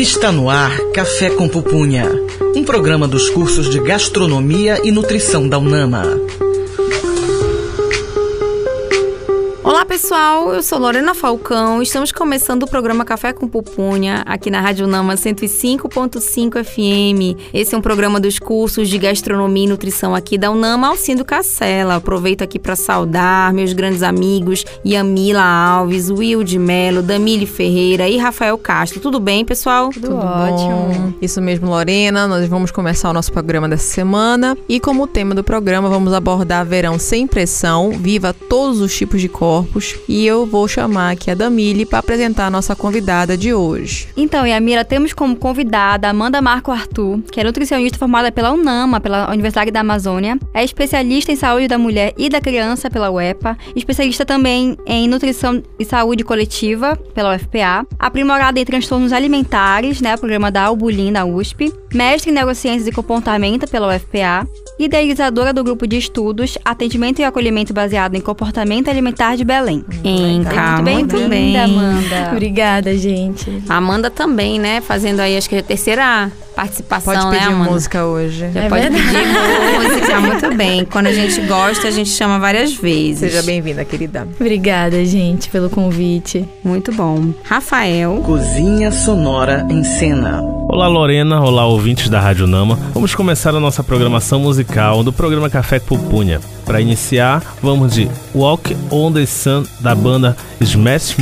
Está no ar Café com Pupunha, um programa dos cursos de Gastronomia e Nutrição da UNAMA. Pessoal, eu sou Lorena Falcão. Estamos começando o programa Café com Pupunha aqui na Rádio Nama 105.5 FM. Esse é um programa dos cursos de Gastronomia e Nutrição aqui da Unama Alcindo Cacela. Aproveito aqui para saudar meus grandes amigos Yamila Alves, Will de Melo, Damile Ferreira e Rafael Castro. Tudo bem, pessoal? Tudo, Tudo ótimo. Isso mesmo, Lorena. Nós vamos começar o nosso programa dessa semana e como tema do programa vamos abordar verão sem pressão, viva todos os tipos de corpos e eu vou chamar aqui a Damile para apresentar a nossa convidada de hoje. Então, Yamira, temos como convidada Amanda Marco Arthur, que é nutricionista formada pela UNAMA, pela Universidade da Amazônia, é especialista em saúde da mulher e da criança pela UEPA, especialista também em nutrição e saúde coletiva pela UFPA, aprimorada em transtornos alimentares, né, programa da Albulin da USP, mestre em neurociências e comportamento pela UFPA, idealizadora do grupo de estudos Atendimento e Acolhimento Baseado em Comportamento Alimentar de Belém. Enca, muito bem-vinda, Amanda. Obrigada, gente. Amanda também, né? Fazendo aí, acho que é a terceira participação, pode né, pedir Amanda? música hoje. Já é pode verdade. pedir música, muito bem. Quando a gente gosta, a gente chama várias vezes. Seja bem-vinda, querida. Obrigada, gente, pelo convite. Muito bom. Rafael. Cozinha Sonora em Cena. Olá, Lorena. Olá, ouvintes da Rádio Nama. Vamos começar a nossa programação musical do programa Café Pupunha. Para iniciar, vamos de Walk on the Sun da banda Smash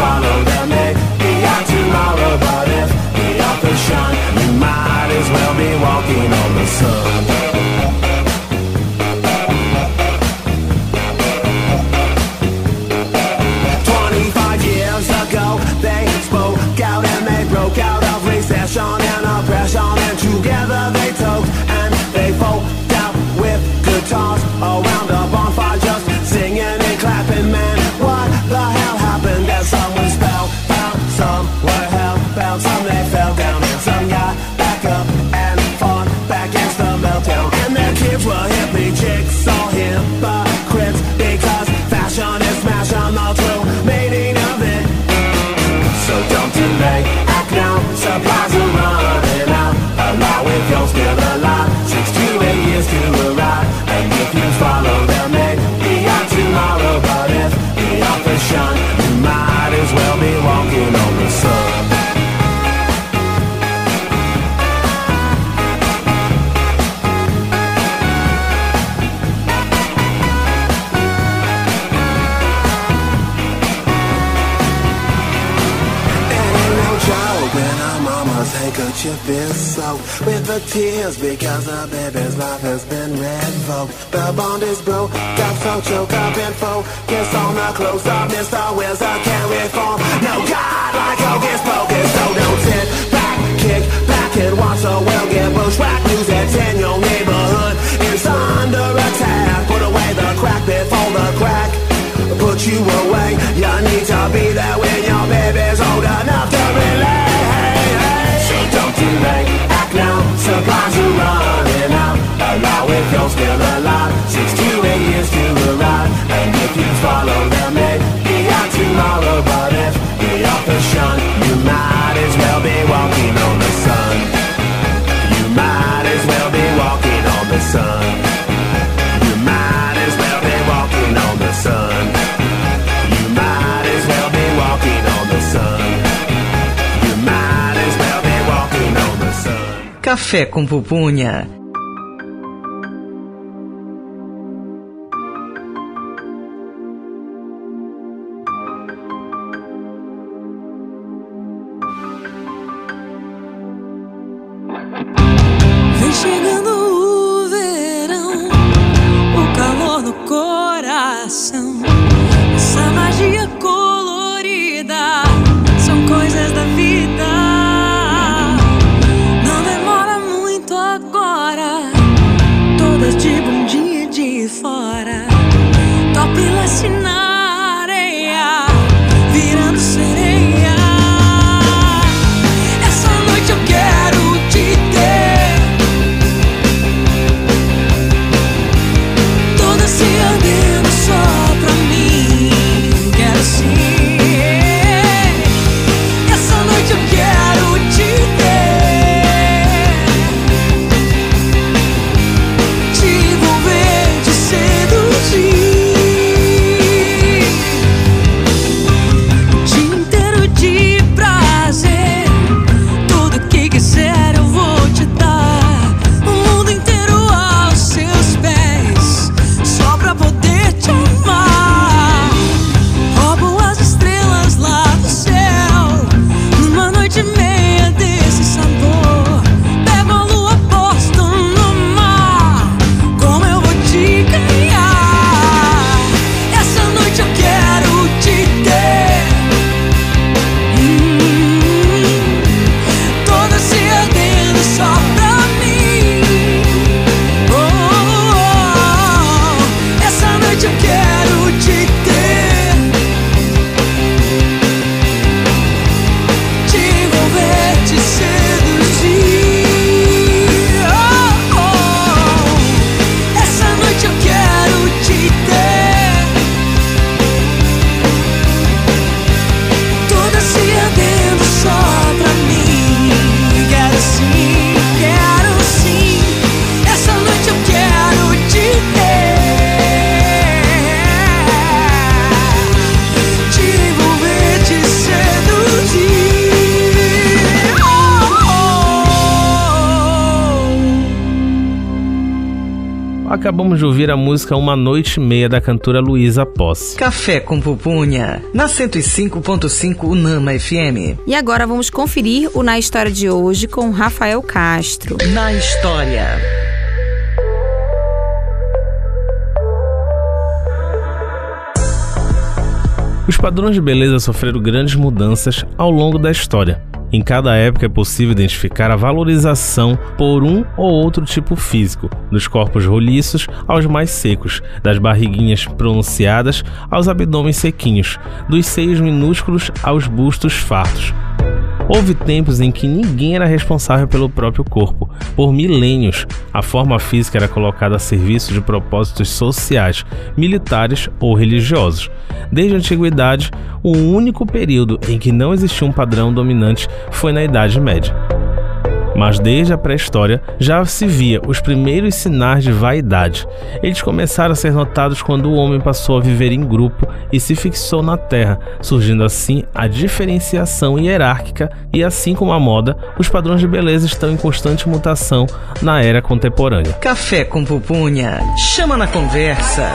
follow them, they be out tomorrow. But if the others shine, you might as well be walking on. Mouth. tears because the baby's life has been revoked. The bond is broke, got so choked up and focused on the close up. Mr. Wills, I can't reform. No God like Hocus Pocus, so don't sit back, kick back and watch the world get bushwhacked. News that's in your neighborhood is under attack. Put away the crack before the crack. Put you away, you need to be there when your baby's old enough to relate. Delay supplies are running out. Allow if you're still alive, six to eight years to arrive. And if you follow them, maybe out tomorrow. But if the shun, you might as well be walking on Café com Pupunha. Acabamos de ouvir a música Uma Noite e Meia da cantora Luísa Posse. Café com Pupunha, na 105.5 Unama FM. E agora vamos conferir o Na História de hoje com Rafael Castro. Na história. Os padrões de beleza sofreram grandes mudanças ao longo da história. Em cada época é possível identificar a valorização por um ou outro tipo físico, dos corpos roliços aos mais secos, das barriguinhas pronunciadas aos abdômenes sequinhos, dos seios minúsculos aos bustos fartos. Houve tempos em que ninguém era responsável pelo próprio corpo. Por milênios, a forma física era colocada a serviço de propósitos sociais, militares ou religiosos. Desde a antiguidade, o único período em que não existia um padrão dominante foi na Idade Média. Mas desde a pré-história já se via os primeiros sinais de vaidade. Eles começaram a ser notados quando o homem passou a viver em grupo e se fixou na terra, surgindo assim a diferenciação hierárquica e assim como a moda, os padrões de beleza estão em constante mutação na era contemporânea. Café com Pupunha, chama na conversa.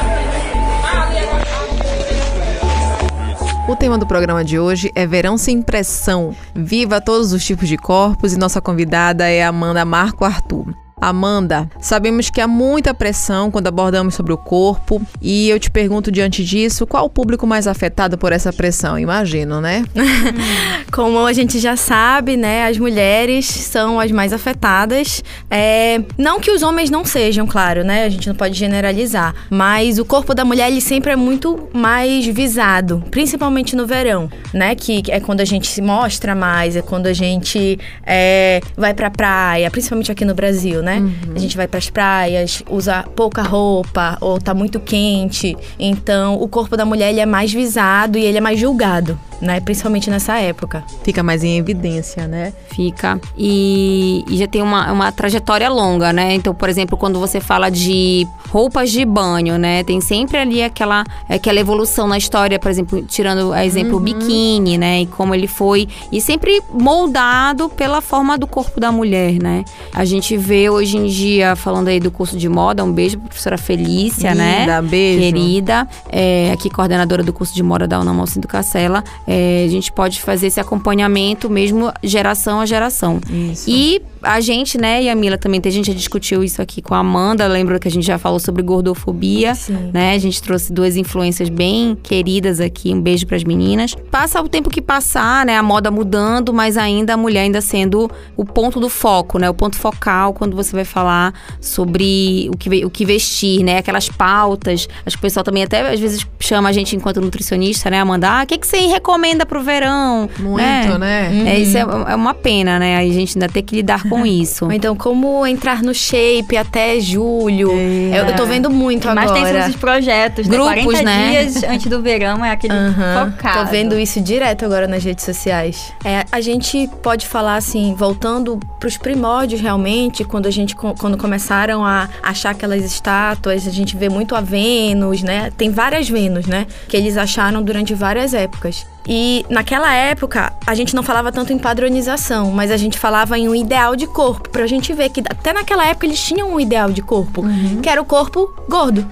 O tema do programa de hoje é Verão Sem Pressão. Viva todos os tipos de corpos e nossa convidada é Amanda Marco Arthur. Amanda, sabemos que há muita pressão quando abordamos sobre o corpo e eu te pergunto diante disso, qual o público mais afetado por essa pressão? Imagino, né? Como a gente já sabe, né, as mulheres são as mais afetadas. É, não que os homens não sejam, claro, né? A gente não pode generalizar. Mas o corpo da mulher, ele sempre é muito mais visado, principalmente no verão, né? Que é quando a gente se mostra mais, é quando a gente é, vai pra praia, principalmente aqui no Brasil, né? A gente vai pras praias, usa pouca roupa ou tá muito quente. Então, o corpo da mulher, ele é mais visado e ele é mais julgado, né? Principalmente nessa época. Fica mais em evidência, né? Fica. E, e já tem uma, uma trajetória longa, né? Então, por exemplo, quando você fala de roupas de banho, né? Tem sempre ali aquela, aquela evolução na história, por exemplo, tirando a exemplo o biquíni, né? E como ele foi. E sempre moldado pela forma do corpo da mulher, né? A gente vê hoje em dia, falando aí do curso de moda, um beijo pra professora Felícia, né? Linda, beijo. Querida, é, aqui coordenadora do curso de moda da Unama Alcindo Cacela. É, a gente pode fazer esse acompanhamento mesmo geração a geração. Isso. E a gente, né, e a Mila também, a gente já discutiu isso aqui com a Amanda. Lembra que a gente já falou sobre gordofobia, Sim. né? A gente trouxe duas influências bem queridas aqui. Um beijo pras meninas. Passa o tempo que passar, né? A moda mudando, mas ainda a mulher ainda sendo o ponto do foco, né? O ponto focal quando você vai falar sobre o que, o que vestir, né? Aquelas pautas. Acho que o pessoal também até às vezes chama a gente enquanto nutricionista, né, Amanda? Ah, o que, que você recomenda pro verão? Muito, né? É, isso é, é uma pena, né? A gente ainda tem que lidar com isso. Ou então, como entrar no shape até julho. É. Eu, eu tô vendo muito Mas agora. tem esses projetos, né? Grupos, 40 né? dias antes do verão é aquele Aham, focado. Tô vendo isso direto agora nas redes sociais. É, a gente pode falar assim, voltando pros primórdios realmente, quando a gente quando começaram a achar aquelas estátuas, a gente vê muito a Vênus, né? Tem várias Vênus, né? Que eles acharam durante várias épocas. E naquela época, a gente não falava tanto em padronização, mas a gente falava em um ideal de corpo, pra gente ver que até naquela época eles tinham um ideal de corpo, que era o corpo gordo,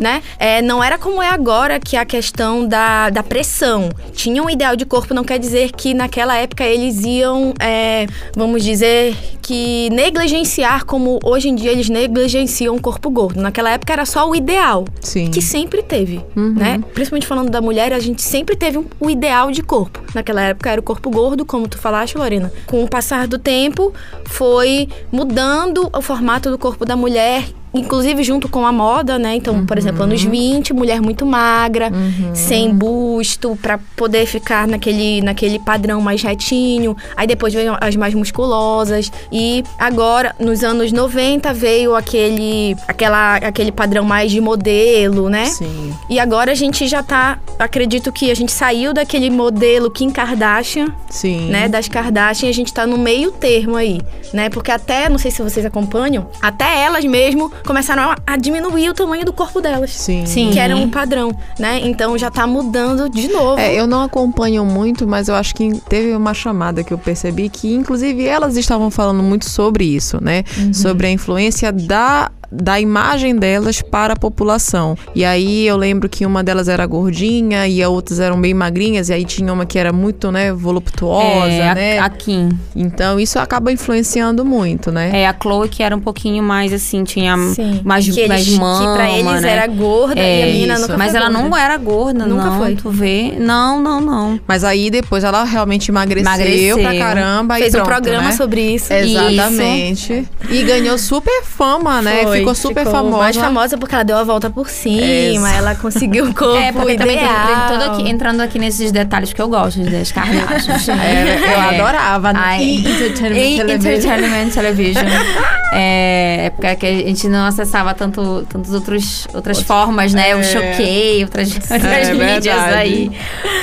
né? É, não era como é agora que a questão da, da pressão. Tinha um ideal de corpo, não quer dizer que naquela época eles iam, é, vamos dizer, que negligenciar como hoje em dia eles negligenciam o corpo gordo. Naquela época era só o ideal Sim. que sempre teve, né? Principalmente falando da mulher, a gente sempre teve um- o ideal de corpo. Naquela época era o corpo gordo, como tu falaste, Lorena. Com o passar do tempo, foi mudando o formato do corpo da mulher. Inclusive junto com a moda, né? Então, por exemplo, anos 20, mulher muito magra, sem busto, pra poder ficar naquele, naquele padrão mais retinho. Aí depois veio as mais musculosas. E agora, nos anos 90, veio aquele, aquela, aquele padrão mais de modelo, né? Sim. E agora a gente já tá. Acredito que a gente saiu daquele modelo Kim Kardashian, Sim. né? Das Kardashian, a gente tá no meio termo aí, né? Porque até, não sei se vocês acompanham, até elas mesmo começaram a, diminuir o tamanho do corpo delas. Sim. Sim. Que era um padrão, né? Então já tá mudando de novo. É, eu não acompanho muito, mas eu acho que teve uma chamada que eu percebi que, inclusive, elas estavam falando muito sobre isso, né? Sobre a influência da da imagem delas para a população. E aí eu lembro que uma delas era gordinha e as outras eram bem magrinhas, e aí tinha uma que era muito, né, voluptuosa, é, a- né? a Kim. Então isso acaba influenciando muito, né? É, a Chloe que era um pouquinho mais assim, tinha Sim. mais, que mais eles, mama, que pra eles né? era gorda e a menina isso. nunca Mas foi ela gorda. não era gorda, Nunca não. foi. Tu vê? Não, não, não. Mas aí depois ela realmente emagreceu, Emagreceu. pra caramba Fez e um pronto, programa né? sobre isso. Exatamente. E ganhou super fama, né? Foi, ficou super ficou famosa. Mais famosa porque ela deu a volta por cima, ela conseguiu o corpo É, porque também tem- ideal. todo aqui- entrando aqui nesses detalhes que eu gosto das Kardashians. É, eu adorava. Ai, E Entertainment em Television. Entertainment Television. é, época que a gente não acessava tanto, tantas outros, outras formas, né? O choquei, outras, outras mídias verdade. aí.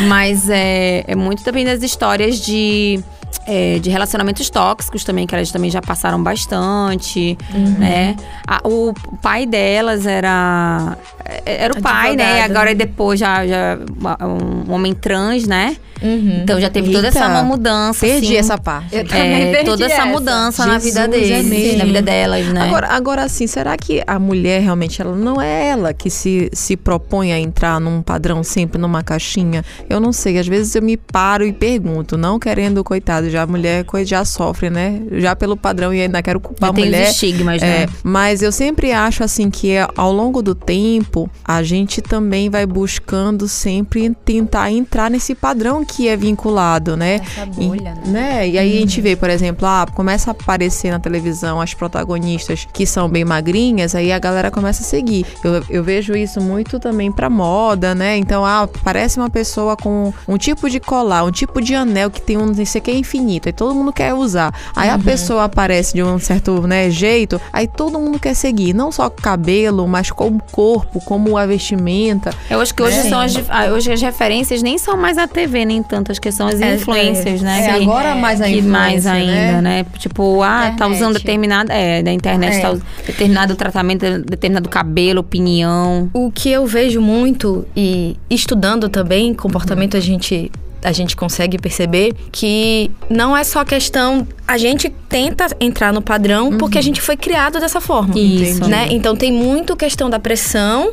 Mas é, é muito também das histórias de. É, de relacionamentos tóxicos também, que elas também já passaram bastante, né? A- o pai delas era... é, Era o pai, né? E Advogado. agora depois já, já um homem trans, né? Uhum. Então já teve toda Eita. essa mudança, Perdi assim. essa parte. Eu também É, perdi toda essa essa. mudança na vida Jesus, é deles, mesmo. na vida delas, né? Agora, agora assim, será que a mulher realmente ela não é ela que se, se propõe a entrar num padrão sempre numa caixinha? Eu não sei, às vezes eu me paro e pergunto, não querendo, coitado, já a mulher coi- já sofre, né? Já pelo padrão e ainda quero culpar Já a tem mulher. os estigmas, É, né? mas eu sempre acho assim que é, ao longo do tempo a gente também vai buscando sempre tentar entrar nesse padrão que é vinculado, né? Essa E- bolha, né? né? E aí a gente vê, por exemplo, ah, começa a aparecer na televisão as protagonistas que são bem magrinhas, aí a galera começa a seguir. Eu, eu vejo isso muito também pra moda, né? Então, ah, parece uma pessoa com um tipo de colar, um tipo de anel que tem um, não sei o que é infinito, aí todo mundo quer usar. Aí a pessoa aparece de um certo né, jeito, aí todo mundo quer seguir, não só cabelo, mas como corpo, como a vestimenta. Eu acho que hoje É. são as, ah, hoje as referências nem são mais a TV, nem tanto, acho que são as É, influências, né? É, que, agora mais a que mais influência, ainda, né? né? Tipo, ah, tá usando Internet. determinada. É, da internet, É. tá usando determinado tratamento, determinado cabelo, opinião. O que eu vejo muito e estudando também comportamento a gente a gente consegue perceber que não é só questão. A gente tenta entrar no padrão porque a gente foi criado dessa forma. Isso. Né? Então tem muito questão da pressão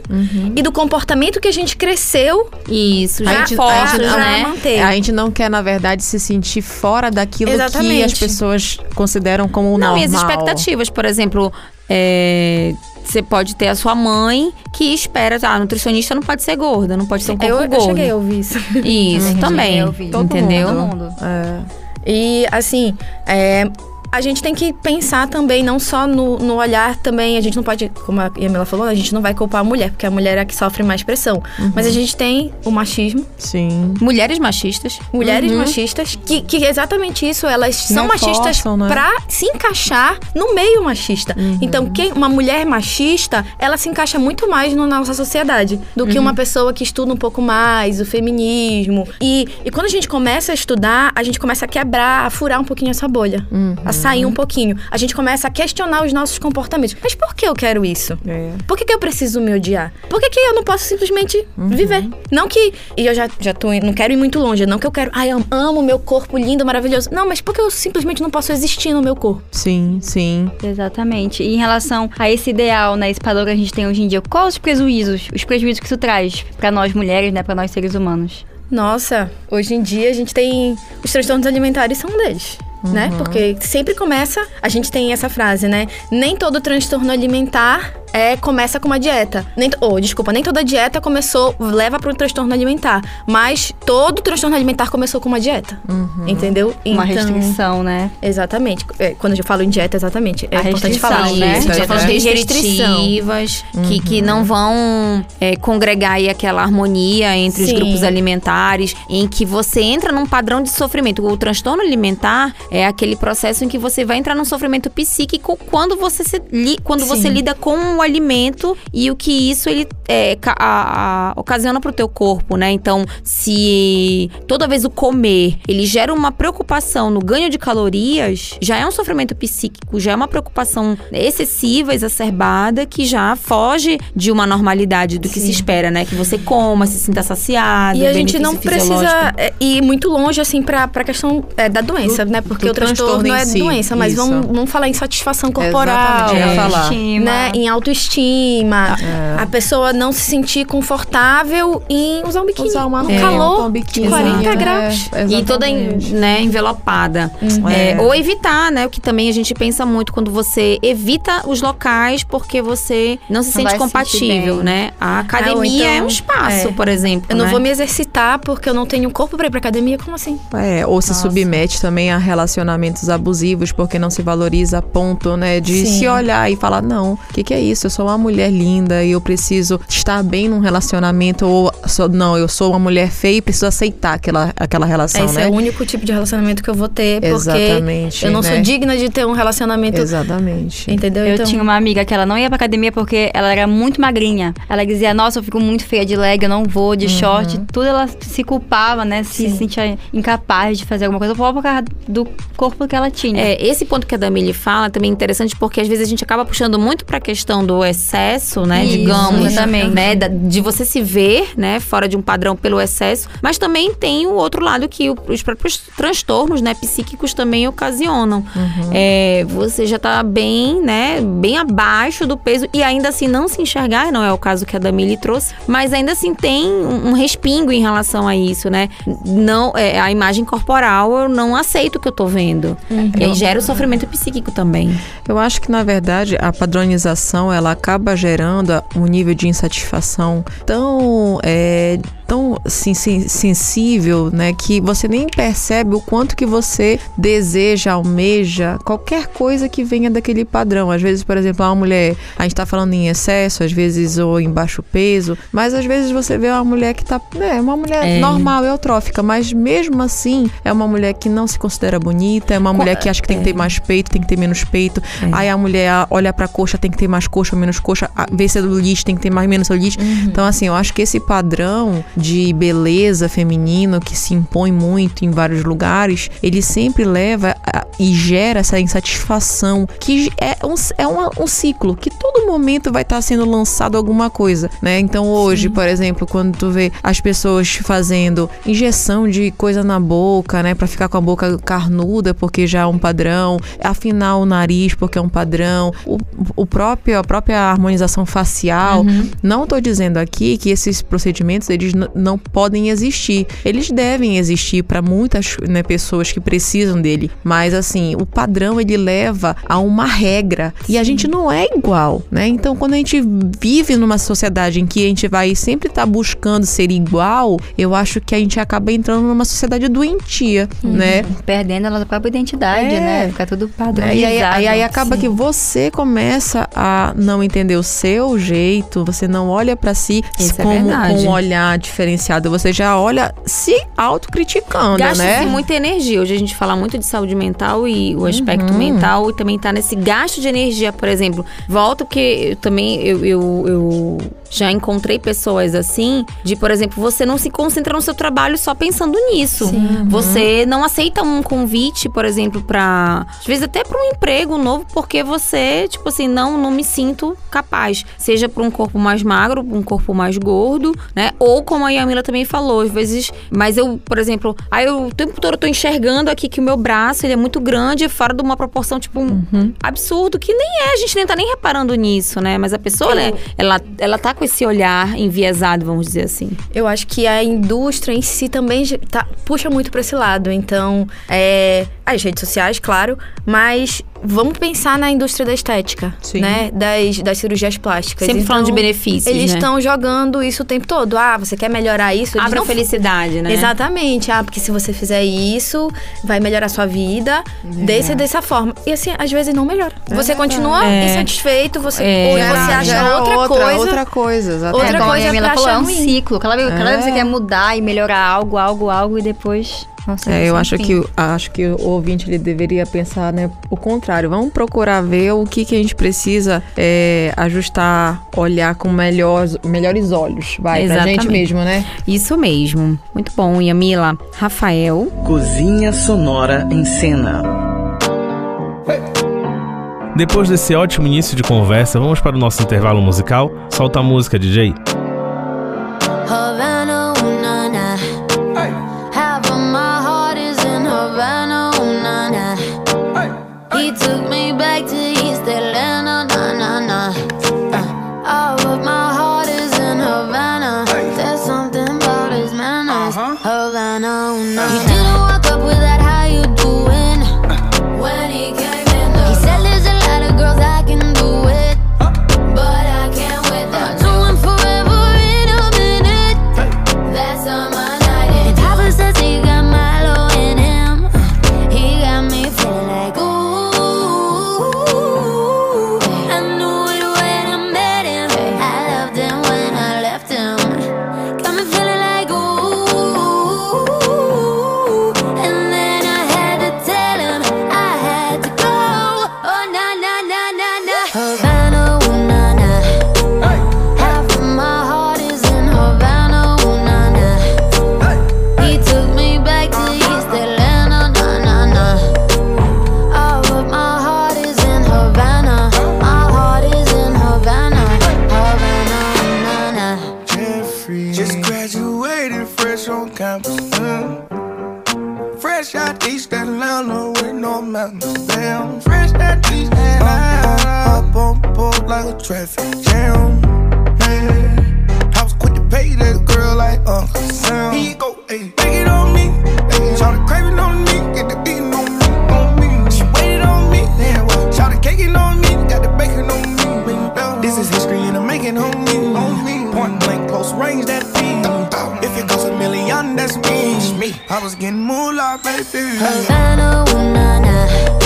e do comportamento que a gente cresceu Isso, já gente- postos, a gente- né? manter. A gente não quer, na verdade, se sentir fora daquilo que Exatamente. as pessoas consideram como Não, normal. e as expectativas, por exemplo, é, você pode ter a sua mãe que espera, ah, a nutricionista não pode ser gorda, não pode ter um corpo eu, eu gordo. cheguei a ouvir isso. Isso, também. Eu vi. Todo entendeu? Todo mundo. É. E assim, é, a gente tem que pensar também, não só no, no olhar também, a gente não pode, como a Yamila falou, a gente não vai culpar a mulher, porque a mulher é a que sofre mais pressão. Mas a gente tem o machismo, Sim. Mulheres machistas. mulheres machistas, que, que exatamente isso, elas são Não machistas forçam, né? pra se encaixar no meio machista. Então, quem, uma mulher machista, ela se encaixa muito mais no- na nossa sociedade do que uma pessoa que estuda um pouco mais o feminismo. E, e quando a gente começa a estudar, a gente começa a quebrar, a furar um pouquinho essa bolha, a sair um pouquinho. A gente começa a questionar os nossos comportamentos. Mas por que eu quero isso? É. Por que, que eu preciso me odiar? Por que, que eu não posso simplesmente viver? Não que. E eu já, já tô. Não quero ir muito longe. Não que eu quero. Ai, eu amo o meu corpo lindo, maravilhoso. Não, mas por que eu simplesmente não posso existir no meu corpo? Sim, sim. Exatamente. E em relação a esse ideal, né, esse padrão que a gente tem hoje em dia, quais os prejuízos, os prejuízos que isso traz pra nós mulheres, né, para nós seres humanos? Nossa, hoje em dia a gente tem. Os transtornos alimentares são um deles. Né? Porque sempre começa, a gente tem essa frase, né? Nem todo transtorno alimentar é começa com uma dieta. Nem, oh, desculpa, nem toda dieta começou, leva para um transtorno alimentar. Mas todo transtorno alimentar começou com uma dieta. Entendeu? Uma Então- restrição, né? Exatamente. É, quando eu falo em dieta, exatamente. É A importante falar né? isso. Isso, Dietas é. restritivas, que, que não vão é, congregar aí aquela harmonia entre os Sim. grupos alimentares, em que você entra num padrão de sofrimento. O transtorno alimentar é aquele processo em que você vai entrar num sofrimento psíquico quando você, se quando você lida com o alimento e o que isso ele é, a- a- ocasiona pro teu corpo, né? Então, se toda vez o comer ele gera uma preocupação no ganho de calorias, já é um sofrimento psíquico, já é uma preocupação excessiva, exacerbada, que já foge de uma normalidade do que se espera, né? Que você coma, se sinta saciado. E a gente não precisa é, ir muito longe, assim, pra, pra questão é, da doença, né? Porque do o transtorno, transtorno em é si, doença, mas isso. vamos, vamos falar em satisfação corporal. Exatamente, eu ia É. falar. Né, em autoestima, É. a pessoa não se sentir confortável em usar um biquíni Usar uma no roupa, calor um de biquíni, 40 né? graus. E toda né, envelopada. É, É. ou evitar, né? O que também a gente pensa muito quando você evita os locais porque você não se Não sente se compatível, bem. né? A academia então, é um espaço, é. por exemplo. Eu não né? vou me exercitar porque eu não tenho corpo pra ir pra academia. Como assim? É, ou se submete também a relacionamentos abusivos porque não se valoriza a ponto, né, de Sim. se olhar e falar, não, o que, que é isso? Eu sou uma mulher linda e eu preciso estar bem num relacionamento ou sou, não, eu sou uma mulher feia e preciso aceitar aquela, aquela relação, Esse né? é o único tipo de relacionamento que eu vou ter, porque Exatamente, eu não sou né? digna de ter um relacionamento. Exatamente. Entendeu? Eu então, tinha uma amiga que ela não ia pra academia porque ela era muito magrinha. Ela dizia, nossa, eu fico muito feia de leg, eu não vou, de short. Tudo ela se culpava, né? Se Sim. sentia incapaz de fazer alguma coisa por causa do corpo que ela tinha. É, esse ponto que a Damile fala também é interessante porque às vezes a gente acaba puxando muito pra questão do excesso, né? Isso, digamos, exatamente. né? de você se ver, né? Fora de um padrão pelo excesso. Mas também tem o outro lado que os próprios transtornos, né? Psíquicos também ocasionam. É, você já tá bem, né? Bem abaixo do peso e ainda assim não se enxergar, não é o caso que a Damile trouxe, mas ainda assim tem um respingo em relação a isso, né? Não, é, a imagem corporal eu não aceito o que eu tô vendo. E aí gera o sofrimento psíquico também. Eu acho que, na verdade, a padronização ela acaba gerando um nível de insatisfação tão, é, tão assim, sen- sensível, né? Que você nem percebe o quanto que você deseja, almeja qualquer coisa que venha daquele padrão. Às vezes, por exemplo, uma mulher, a gente tá falando em excesso, às vezes ou em baixo peso, mas às vezes você vê uma mulher que tá, é, uma mulher É. normal, eutrófica, mas mesmo assim é uma mulher que não se considera bonita, é uma mulher que acha que tem que ter mais peito, tem que ter menos peito. Aí a mulher olha pra coxa, tem que ter mais coxa, menos coxa, vê celulite, tem que ter mais menos celulite. Então assim, eu acho que esse padrão de beleza feminino que se impõe muito em vários lugares, ele sempre leva a- e gera essa insatisfação que é um, é uma- um ciclo que todo momento vai estar sendo lançado alguma coisa, né? Então hoje, por exemplo, quando tu vê as pessoas fazendo injeção de coisa na boca, né, Pra ficar com a boca carnuda porque já é um padrão, afinar o nariz porque é um padrão, o, o próprio a própria harmonização facial. Não tô dizendo aqui que esses procedimentos eles não podem existir. Eles devem existir para muitas né, pessoas que precisam dele, mas assim, o padrão ele leva a uma regra e a gente não é igual, né? Então, quando a gente vive numa sociedade em que a gente vai sempre estar buscando ser igual, eu acho que a gente acaba entrando numa sociedade doentia, né? Perdendo a nossa própria identidade, É. né? Fica tudo É, padronizado. E aí, aí, aí acaba Sim. que você começa a não entender o seu jeito, você não olha pra si Isso é como com verdade. um olhar diferenciado, você já olha se autocriticando, Gasta-se né? muita energia. Hoje a gente fala muito de saúde mental e o Uhum. aspecto mental e também tá nesse gasto de energia, por exemplo. Volto que eu também eu, eu, eu já encontrei pessoas assim, de, por exemplo, você não se concentra no seu trabalho só pensando nisso. Você não aceita um convite, por exemplo, pra. Às vezes até pra um emprego novo, porque você, tipo assim, não, não me sinto capaz. Seja pra um corpo mais magro, pra um corpo mais gordo, né? Ou como a Yamila também falou, às vezes. Mas eu, por exemplo, aí eu o tempo todo eu tô enxergando aqui que o meu braço ele é muito grande, fora de uma proporção, tipo, um absurdo, que nem é, a gente nem tá nem reparando nisso, né? Mas a pessoa, né, ela, ela tá com esse olhar enviesado, vamos dizer assim. Eu acho que a indústria em si também tá- puxa muito pra esse lado. Então, é, as redes sociais, claro, mas vamos pensar na indústria da estética, Sim. né? Das, das cirurgias plásticas. Sempre falando de Então, benefícios, Eles né? estão jogando isso o tempo todo. Ah, você quer melhorar isso? Eles Abre a não felicidade, né? Exatamente. Ah, porque se você fizer isso, vai melhorar a sua vida desse, dessa forma. E assim, às vezes não melhora. Você continua É. insatisfeito, você, É. ou você acha gera outra, coisa. Outra coisa, exatamente. Outra é, coisa a pra falou, é um ruim. ciclo. Cada vez, cada vez É. você quer mudar e melhorar algo, algo, algo e depois. Nossa, É, eu acho fim. que, acho que o ouvinte ele deveria pensar né, o contrário. Vamos procurar ver o que, que a gente precisa é, ajustar, olhar com melhores, melhores olhos. Vai, pra Exatamente. gente mesmo, né? Isso mesmo. Muito bom, Yamila. Rafael. Cozinha Sonora em Cena. Depois desse ótimo início de conversa, vamos para o nosso intervalo musical. Solta a música, DJ. Fresh out East Atlanta with no mountains. Damn, fresh out East Atlanta. Up on board like a traffic jam. Yeah. I was quick to pay that girl like Uncle Sam. You go, was getting moolah, baby. Havana, ooh na na.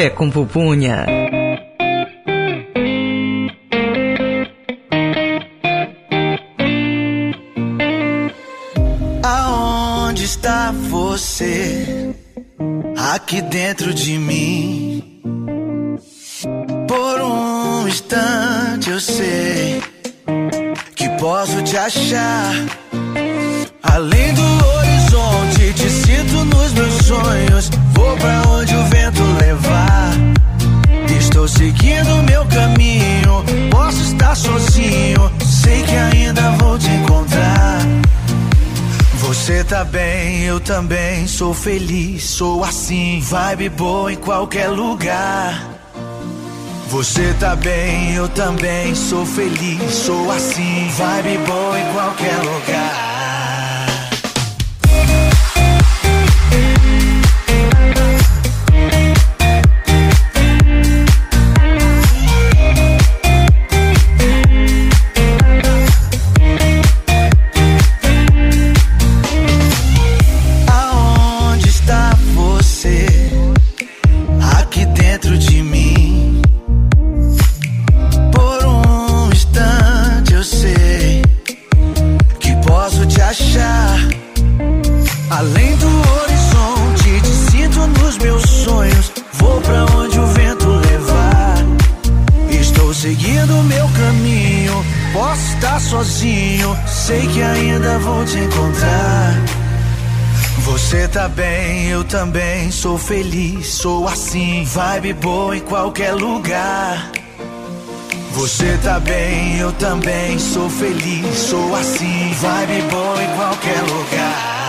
Café com Pupunha. Aonde está você? Aqui dentro de mim. Por um instante eu sei que posso te achar. Além do horizonte, te sinto nos meus sonhos. Estar sozinho, sei que ainda vou te encontrar. Você tá bem, eu também sou feliz, sou assim, vibe boa em qualquer lugar. Você tá bem, eu também sou feliz, sou assim, vibe boa em qualquer lugar. Seguindo meu caminho. Posso estar sozinho, sei que ainda vou te encontrar. Você tá bem, eu também sou feliz, sou assim, vibe boa em qualquer lugar. Você tá bem, eu também sou feliz, sou assim, vibe boa em qualquer lugar.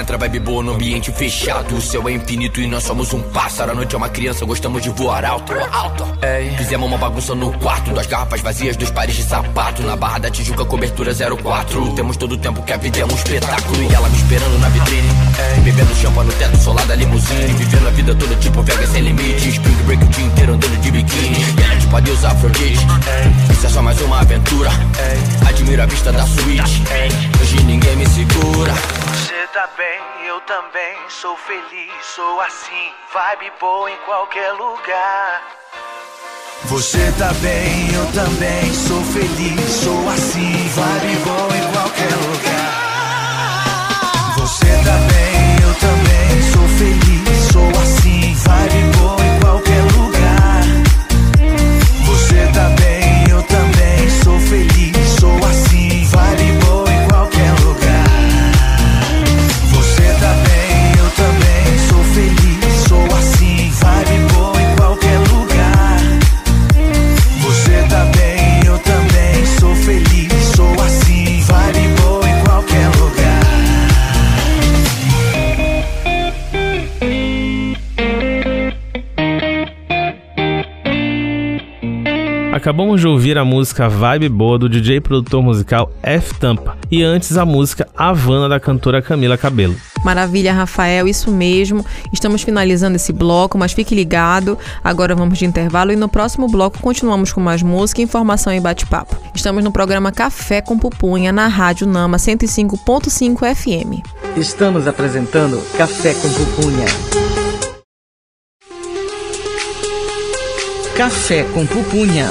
Entra vibe boa no ambiente fechado. O céu é infinito e nós somos um pássaro. A noite é uma criança, gostamos de voar alto. alto. Fizemos uma bagunça no quarto, das garrafas vazias, dos pares de sapato. Na barra da Tijuca, cobertura 04. Temos todo o tempo que a vida é um espetáculo. E ela me esperando na vitrine. Bebendo champa no teto, solar da limusine. Vivendo a vida toda tipo Vegas sem limite. Spring break o dia inteiro andando de biquíni. E tipo a deusa Afrodite. Isso é só mais uma aventura. Admiro a vista da suíte. Hoje ninguém me segura. Tá bem, eu também sou feliz, sou assim, vibe boa em qualquer lugar. Você tá bem, eu também sou feliz, sou assim, vibe boa em qualquer lugar. Acabamos de ouvir a música Vibe Boa do DJ e produtor musical F Tampa e antes a música Havana da cantora Camila Cabelo. Maravilha, Rafael, isso mesmo. Estamos finalizando esse bloco, mas fique ligado. Agora vamos de intervalo e no próximo bloco continuamos com mais música, informação e bate-papo. Estamos no programa Café com Pupunha na Rádio Nama 105.5 FM. Estamos apresentando Café com Pupunha. Café com Pupunha.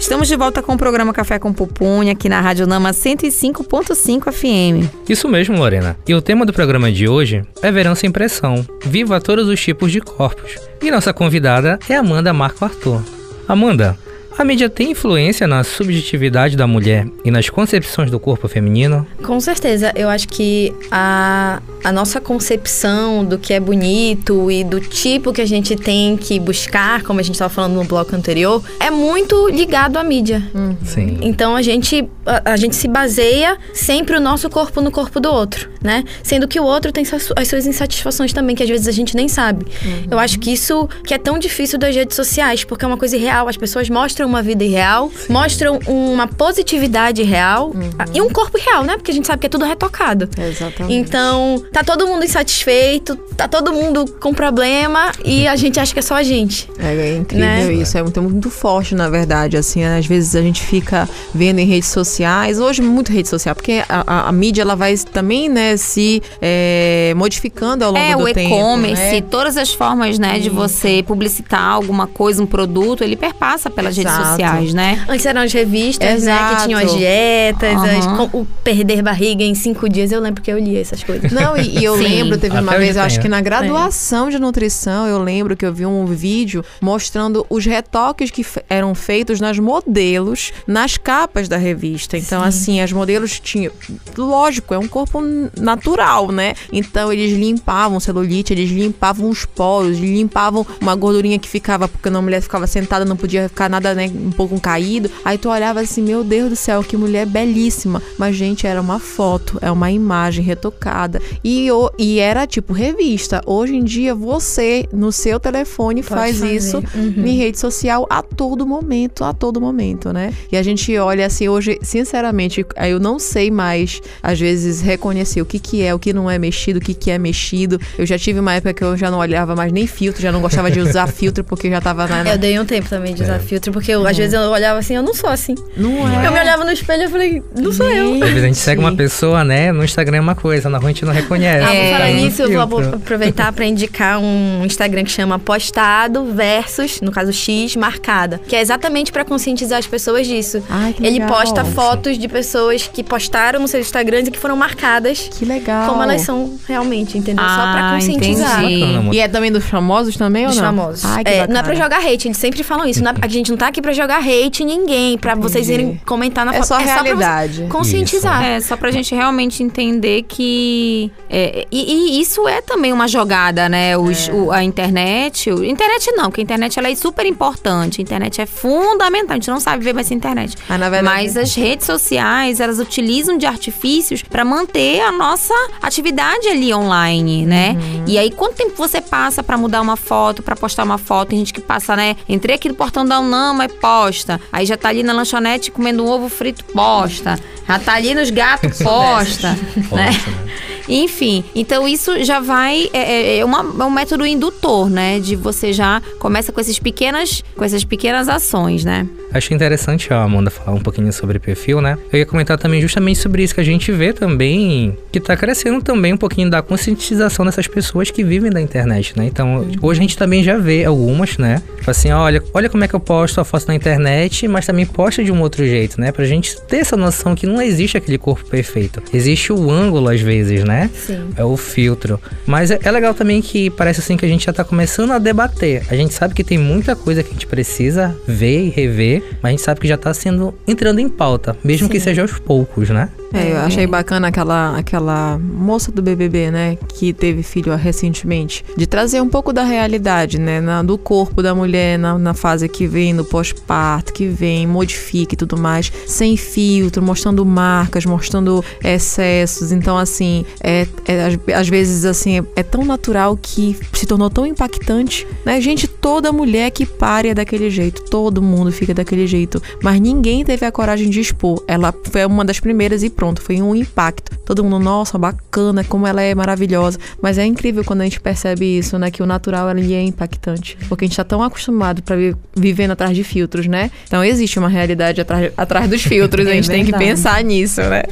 Estamos de volta com o programa Café com Pupunha aqui na Rádio Nama 105.5 FM. Isso mesmo, Lorena. E o tema do programa de hoje é Verão sem pressão. Viva todos os tipos de corpos. E nossa convidada é Amanda Marco Arthur. Amanda, a mídia tem influência na subjetividade da mulher e nas concepções do corpo feminino? Com certeza, eu acho que a, a nossa concepção do que é bonito e do tipo que a gente tem que buscar, como a gente estava falando no bloco anterior, é muito ligado à mídia. Sim. Então a gente, a, a gente se baseia sempre o nosso corpo no corpo do outro, né? Sendo que o outro tem as suas insatisfações também, que às vezes a gente nem sabe. Eu acho que isso que é tão difícil das redes sociais, porque é uma coisa irreal. As pessoas mostram uma vida irreal, mostram uma positividade real e um corpo real, né? Porque a gente sabe que é tudo retocado. Exatamente. Então, tá todo mundo insatisfeito, tá todo mundo com problema e a gente acha que é só a gente. É incrível Né? isso, é muito, muito forte, na verdade. Assim, às vezes a gente fica vendo em redes sociais, hoje muito rede social, porque a, a- a mídia ela vai também, né, se é, modificando ao longo É, do o tempo. e-commerce, né? todas as formas, né, de você publicitar alguma coisa, um produto, ele perpassa pelas redes Exato. sociais, né? Antes eram as revistas, né? Que Exato. tinham as dietas, Aham. as- o perder barriga em cinco dias. Eu lembro que eu lia essas coisas. Não, e, e eu Sim. lembro, teve uma vez, eu acho que na graduação de nutrição, eu lembro que eu vi um vídeo mostrando os retoques que eram feitos nas modelos, nas capas da revista. Então, assim, as modelos tinham. Lógico, é um corpo natural, né? Então, eles limpavam celulite, eles limpavam os poros, eles limpavam uma gordurinha que ficava, porque quando a mulher ficava sentada, não podia ficar nada, né? Um pouco caído. Aí tu olhava assim, meu Deus do céu, que mulher belíssima. Mas, gente, era uma foto, é uma imagem retocada. E, e era tipo revista. Hoje em dia, você, no seu telefone, faz fazer. isso Uhum. em rede social a todo momento, a todo momento, né? E a gente olha assim, hoje, sinceramente, eu não sei mais, às vezes, reconhecer o que, que é, o que não é mexido, o que, que é mexido. Eu já tive uma época que eu já não olhava mais nem filtro, já não gostava de usar filtro, porque já tava na. Eu dei um tempo também de usar filtro, porque eu, às vezes eu olhava assim, eu não sou assim. Não é. Eu me olhava no espelho e falei, não sou eu. Às vezes a gente segue uma pessoa, né? No Instagram é uma coisa, na rua a gente não reconhece. Ah, vou falar no nisso, eu vou aproveitar para indicar um Instagram que chama Postado versus, no caso X, marcada. Que é exatamente para conscientizar as pessoas disso. Ai, que Ele legal. posta fotos de pessoas que postaram nos seus Instagrams e que foram marcadas Que legal. como elas são realmente, entendeu? Só pra Ah, conscientizar. entendi. E é também dos famosos também Dos ou não? famosos. Ai, que É, não é pra jogar hate, eles sempre falam isso. não é- a gente não tá aqui pra jogar hate em ninguém, pra vocês Entendi. irem comentar na É foto. só pra você realidade. conscientizar. É, só pra gente realmente entender que. É, e, e isso é também uma jogada, né? Os, o- a internet. o- internet não, porque a internet ela é super importante. A internet é fundamental. A gente não sabe viver mais sem internet. Mas, na verdade, Mas as redes sociais, elas utilizam de artifícios pra manter a nossa atividade ali online, né? E aí, quanto tempo você passa pra mudar uma foto, pra postar uma foto? Tem gente que passa, né? Entrei aqui no portão da Unama e posta. Aí já tá ali na lanchonete comendo um ovo frito, posta. Já tá ali nos gatos, posta. né? Né? Enfim, então isso já vai. É, é- é uma- é um método indutor, né? De você já começa com, esses pequenas, com essas pequenas ações, né? Acho interessante a Amanda falar um pouquinho sobre perfil, né? Eu ia comentar também justamente sobre isso que a gente vê também, que tá crescendo também um pouquinho da conscientização dessas pessoas que vivem da internet, né? Então, hoje a gente também já vê algumas, né? Tipo assim, olha, olha como é que eu posto a foto na internet, mas também posta de um outro jeito, né? Pra gente ter essa noção que não existe aquele corpo perfeito. Existe o ângulo às vezes, né? Sim. É o filtro. Mas é, é legal também que parece assim que a gente já tá começando a debater. A gente sabe que tem muita coisa que a gente precisa ver e rever, mas a gente sabe que já tá sendo entrando em pauta, mesmo que seja aos poucos, né? É, eu achei bacana aquela, aquela moça do BBB, né, que teve filho recentemente, de trazer um pouco da realidade, né, na- do corpo da mulher na, na fase que vem, no pós-parto, que vem, modifica e tudo mais, sem filtro, mostrando marcas, mostrando excessos. Então, assim, é, é, às, às vezes, assim, é, é tão natural que se tornou tão impactante, né? Gente, toda mulher que pare é daquele jeito, todo mundo fica daquele jeito, mas ninguém teve a coragem de expor. Ela foi uma das primeiras e pronto, foi um impacto. Todo mundo, nossa, bacana, como ela é maravilhosa. Mas é incrível quando a gente percebe isso, né? Que o natural ele é impactante. Porque a gente tá tão acostumado pra vi vivendo atrás de filtros, né? Então existe uma realidade atrás, atrás dos filtros. a É gente tem que verdade. pensar nisso, né?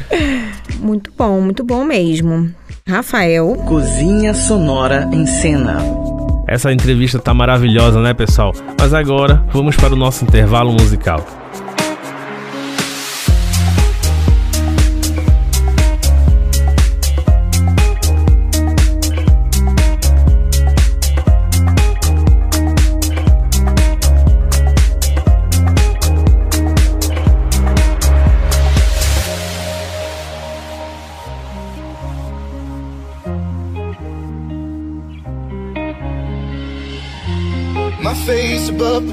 Muito bom, muito bom mesmo. Rafael. Cozinha Sonora em Cena. Essa entrevista tá maravilhosa, né, pessoal? Mas agora vamos para o nosso intervalo musical.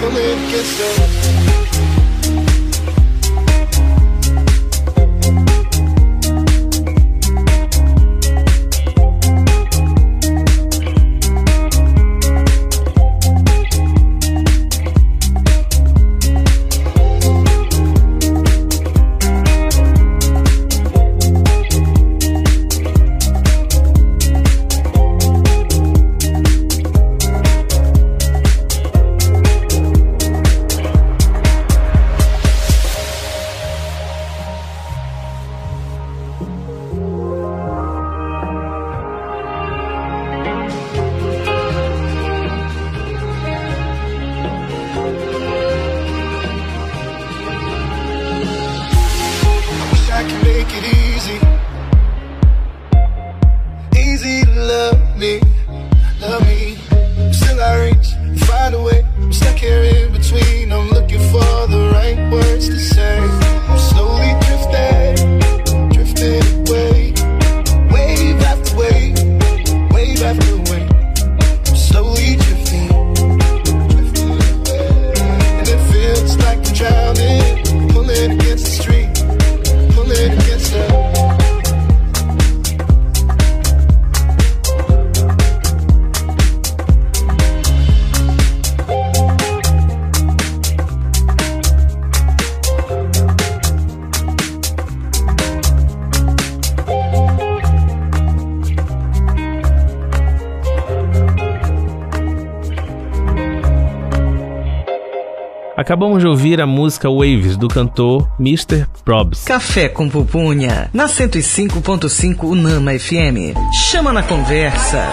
believe, get some. Acabamos de ouvir a música Waves do cantor Mr. Probs. Café com pupunha, na 105.5 Unama FM. Chama na conversa.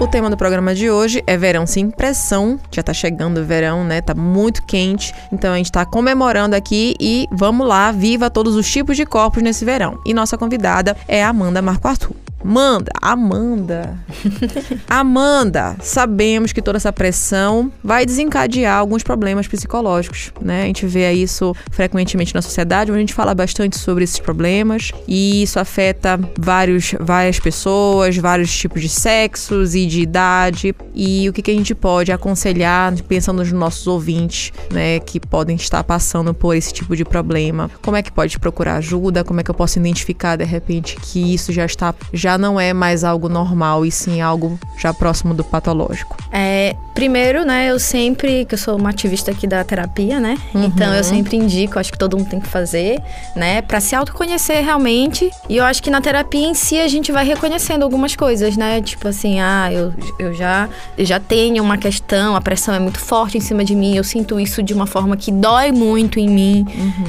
O tema do programa de hoje é verão sem pressão. Já tá chegando o verão, né? Tá muito quente. Então a gente tá comemorando aqui e vamos lá, viva todos os tipos de corpos nesse verão. E nossa convidada é a Amanda Marco Arthur. Manda, Amanda. Amanda, sabemos que toda essa pressão vai desencadear alguns problemas psicológicos, né? A gente vê isso frequentemente na sociedade, onde a gente fala bastante sobre esses problemas e isso afeta vários, várias pessoas, vários tipos de sexos e de idade. E o que, que a gente pode aconselhar, pensando nos nossos ouvintes, né, que podem estar passando por esse tipo de problema? Como é que pode procurar ajuda? Como é que eu posso identificar de repente que isso já está já não é mais algo normal e sim algo já próximo do patológico? É, primeiro, né, eu sempre, que eu sou uma ativista aqui da terapia, né? Então eu sempre indico, acho que todo mundo tem que fazer, né, Pra se autoconhecer realmente. E eu acho que na terapia em si a gente vai reconhecendo algumas coisas, né? Tipo assim, ah, eu, eu já eu já tenho uma questão, a pressão é muito forte em cima de mim, eu sinto isso de uma forma que dói muito em mim,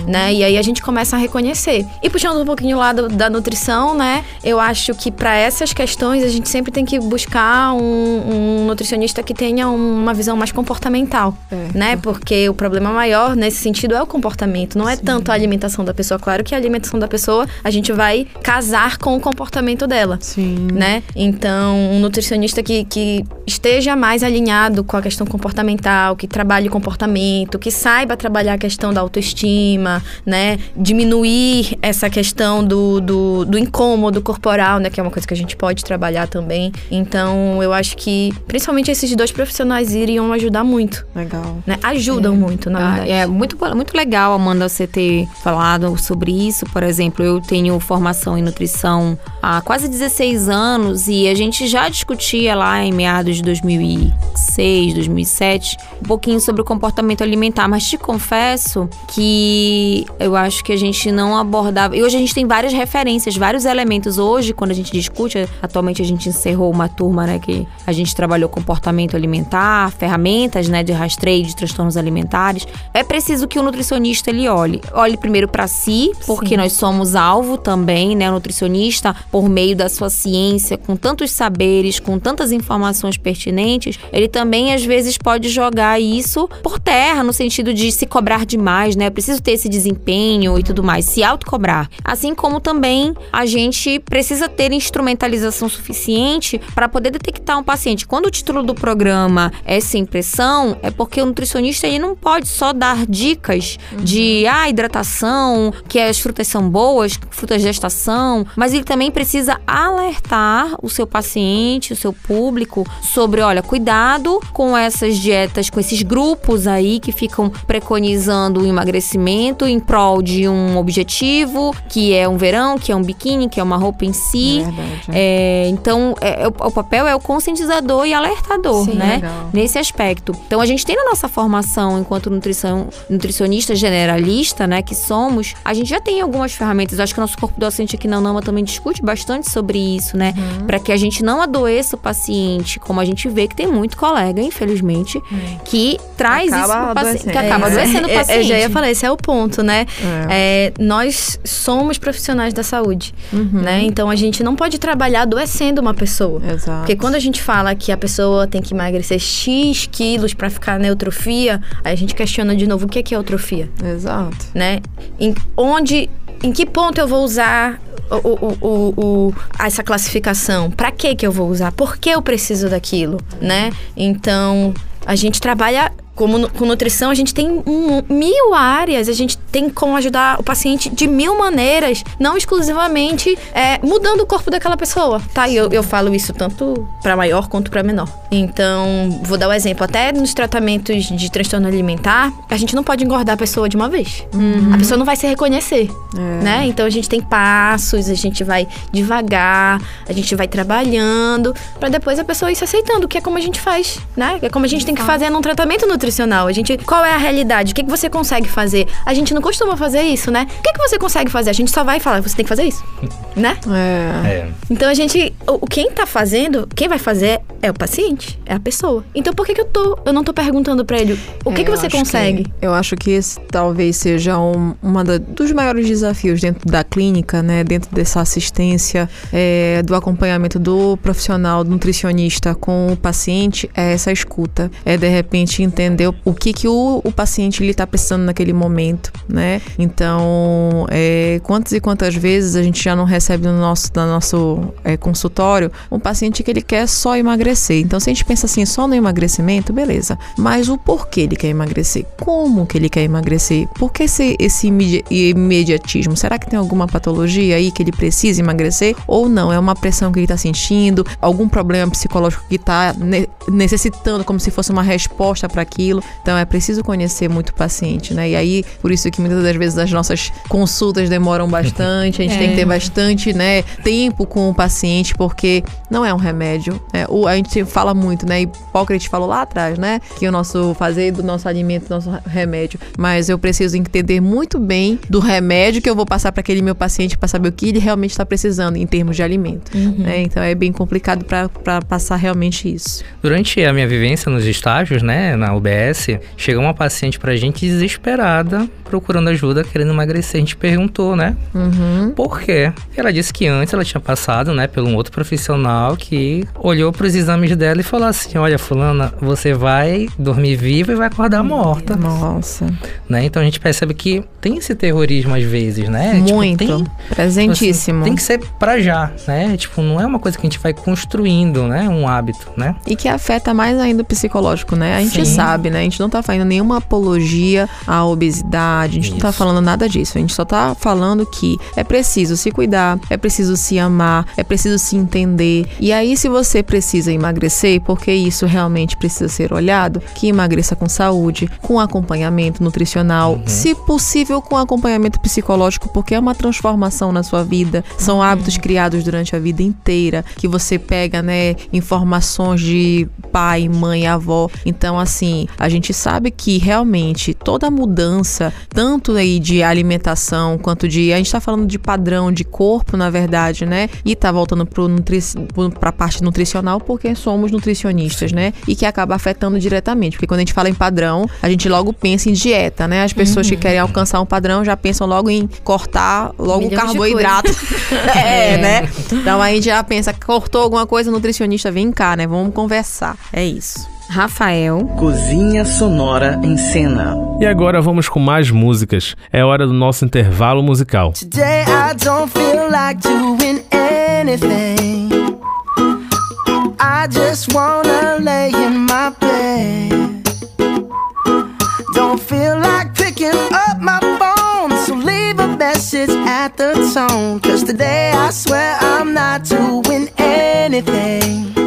né? E aí a gente começa a reconhecer. E puxando um pouquinho lá do- da nutrição, né? Eu acho que pra essas questões a gente sempre tem que buscar um, um nutricionista que tenha uma visão mais comportamental, né? Porque o problema maior nesse sentido é o comportamento, não é tanto a alimentação da pessoa. Claro que a alimentação da pessoa a gente vai casar com o comportamento dela, Sim. né? Então, um nutricionista que, que esteja mais alinhado com a questão comportamental, que trabalhe comportamento, que saiba trabalhar a questão da autoestima, né? Diminuir essa questão do, do, do incômodo corporal, né? Que é uma coisa que a gente pode trabalhar também. Então, eu acho que principalmente esses dois profissionais iriam ajudar muito. Legal. Né? Ajudam muito, na Ah, verdade. é muito, muito legal, Amanda, você ter falado sobre isso. Por exemplo, eu tenho formação em nutrição há quase 16 anos e a gente já discutia lá em meados de 2006, 2007, um pouquinho sobre o comportamento alimentar, mas te confesso que eu acho que a gente não abordava. E hoje a gente tem várias referências, vários elementos. Hoje, quando a gente discute, atualmente a gente encerrou uma turma, né, que a gente trabalhou comportamento alimentar, ferramentas, né, de rastreio de transtornos alimentares. É preciso que o nutricionista ele olhe, olhe primeiro para si, porque nós somos alvo também, né, o nutricionista por meio da sua ciência, com tantos saberes, com tantas informações pertinentes, ele também às vezes pode jogar isso por terra no sentido de se cobrar demais, né? Eu preciso ter esse desempenho e tudo mais, se autocobrar. Assim como também a gente precisa ter instrumentalização suficiente para poder detectar um paciente. Quando o título do programa é sem pressão, é porque o nutricionista ele não pode só dar dicas de ah, hidratação, que as frutas são boas, frutas da estação, mas ele também precisa alertar o seu paciente, o seu público sobre, olha, cuidado com essas dietas, com esses grupos aí que ficam preconizando o emagrecimento em prol de um objetivo, que é um verão, que é um biquíni, que é uma roupa em si. É verdade. É, então, é- é o, o papel é o conscientizador e alertador, Sim, né? legal. Nesse aspecto. Então, a gente tem na nossa formação, enquanto nutrição, nutricionista generalista, né, que somos, a gente já tem algumas ferramentas. Eu acho que o nosso corpo docente aqui na UNAMA também discute bastante sobre isso, né? Uhum. Para que a gente não adoeça o paciente, como a gente vê que tem muito colega, infelizmente, que traz Acaba isso pro paciente, que acaba É, adoecendo o É, paciente. Eu já ia falar, esse é o ponto, né? É, nós somos profissionais da saúde, né? Então a gente não pode trabalhar adoecendo uma pessoa. Exato. Porque quando a gente fala que a pessoa tem que emagrecer X quilos pra ficar na eutrofia, aí a gente questiona de novo o que é que é eutrofia, Exato. né? Em, onde, em que ponto eu vou usar o, o- o- essa classificação? Pra que que eu vou usar? Por que eu preciso daquilo, né? Então, a gente trabalha como com nutrição, a gente tem um- mil áreas, a gente tem como ajudar o paciente de mil maneiras, não exclusivamente é, mudando o corpo daquela pessoa, tá? E eu, eu falo isso tanto pra maior quanto pra menor. Então, vou dar um exemplo, até nos tratamentos de transtorno alimentar, a gente não pode engordar a pessoa de uma vez. A pessoa não vai se reconhecer, né? Então a gente tem passos, a gente vai devagar, a gente vai trabalhando, pra depois a pessoa ir se aceitando, que é como a gente faz, né? É como a gente tem que fazer num tratamento nutricional. A gente, qual é a realidade? O que, que você consegue fazer? A gente não costuma fazer isso, né? O que, que você consegue fazer? A gente só vai e fala, você tem que fazer isso, né? É. É. Então a gente, o, quem tá fazendo, quem vai fazer é o paciente, é a pessoa. Então por que que eu tô, eu não tô perguntando pra ele o que É, que você consegue? eu acho que esse talvez seja um uma da- dos maiores desafios dentro da clínica, né? Dentro dessa assistência, é, do acompanhamento do profissional, do nutricionista com o paciente, é essa escuta. É de repente entender o- o que que o, o paciente ele tá precisando naquele momento, né? Então, é, quantas e quantas vezes a gente já não recebe no nosso, no nosso é, consultório um paciente que ele quer só emagrecer. Então, se a gente pensa assim, só no emagrecimento, beleza. Mas o porquê ele quer emagrecer? Como que ele quer emagrecer? Por que esse, esse imedi- imediatismo? Será que tem alguma patologia aí que ele precisa emagrecer? Ou não? É uma pressão que ele tá sentindo? Algum problema psicológico que tá ne- necessitando como se fosse uma resposta para aquilo? Então, é preciso conhecer muito o paciente, né? E aí, por isso que muitas das vezes as nossas consultas demoram bastante, a gente tem que ter bastante, né, tempo com o paciente, porque não é um remédio. né? O, a gente fala muito, né? Hipócrates falou lá atrás, né? Que o nosso fazer do nosso alimento, nosso remédio. Mas eu preciso entender muito bem do remédio que eu vou passar para aquele meu paciente para saber o que ele realmente está precisando em termos de alimento. né? Então é bem complicado para passar realmente isso. Durante a minha vivência nos estágios, né, na UBS Chegou uma paciente pra gente desesperada, procurando ajuda, querendo emagrecer. A gente perguntou, né? Uhum. Por quê? Ela disse que antes ela tinha passado, né, por um outro profissional que olhou pros exames dela e falou assim: Olha, Fulana, você vai dormir viva e vai acordar morta. Nossa. Né? Então a gente percebe que tem esse terrorismo às vezes, né? Tipo, Muito. tem- Presentíssimo. assim, tem que ser pra já, né? Tipo, não é uma coisa que a gente vai construindo, né? Um hábito, né? E que afeta mais ainda o psicológico, né? A gente Sim. sabe, né? A gente não tá fazendo nenhuma apologia à obesidade, a gente não tá Isso. falando nada disso. A gente só tá falando que é preciso se cuidar, é preciso se amar, é preciso se entender. E aí, se você precisa emagrecer, porque isso realmente precisa ser olhado, que emagreça com saúde, com acompanhamento nutricional, se possível com acompanhamento psicológico, porque é uma transformação na sua vida. São hábitos criados durante a vida inteira, que você pega, né, informações de pai, mãe, avó. Então, assim, a gente sabe que realmente toda mudança, tanto aí de alimentação quanto de. A gente tá falando de padrão de corpo, na verdade, né? E tá voltando pro nutri, pra parte nutricional, porque somos nutricionistas, né? E que acaba afetando diretamente. Porque quando a gente fala em padrão, a gente logo pensa em dieta, né? As pessoas que querem alcançar um padrão já pensam logo em cortar logo o Milhões carboidrato. é, né? Então aí já pensa, cortou alguma coisa, nutricionista, vem cá, né? Vamos conversar. É isso. Rafael. Cozinha Sonora em Cena. E agora vamos com mais músicas. É hora do nosso intervalo musical. Today I don't feel like doing anything. I just wanna lay in my bed. Don't feel like picking up my phone, so leave a message at the tone. Cause today I swear I'm not doing anything.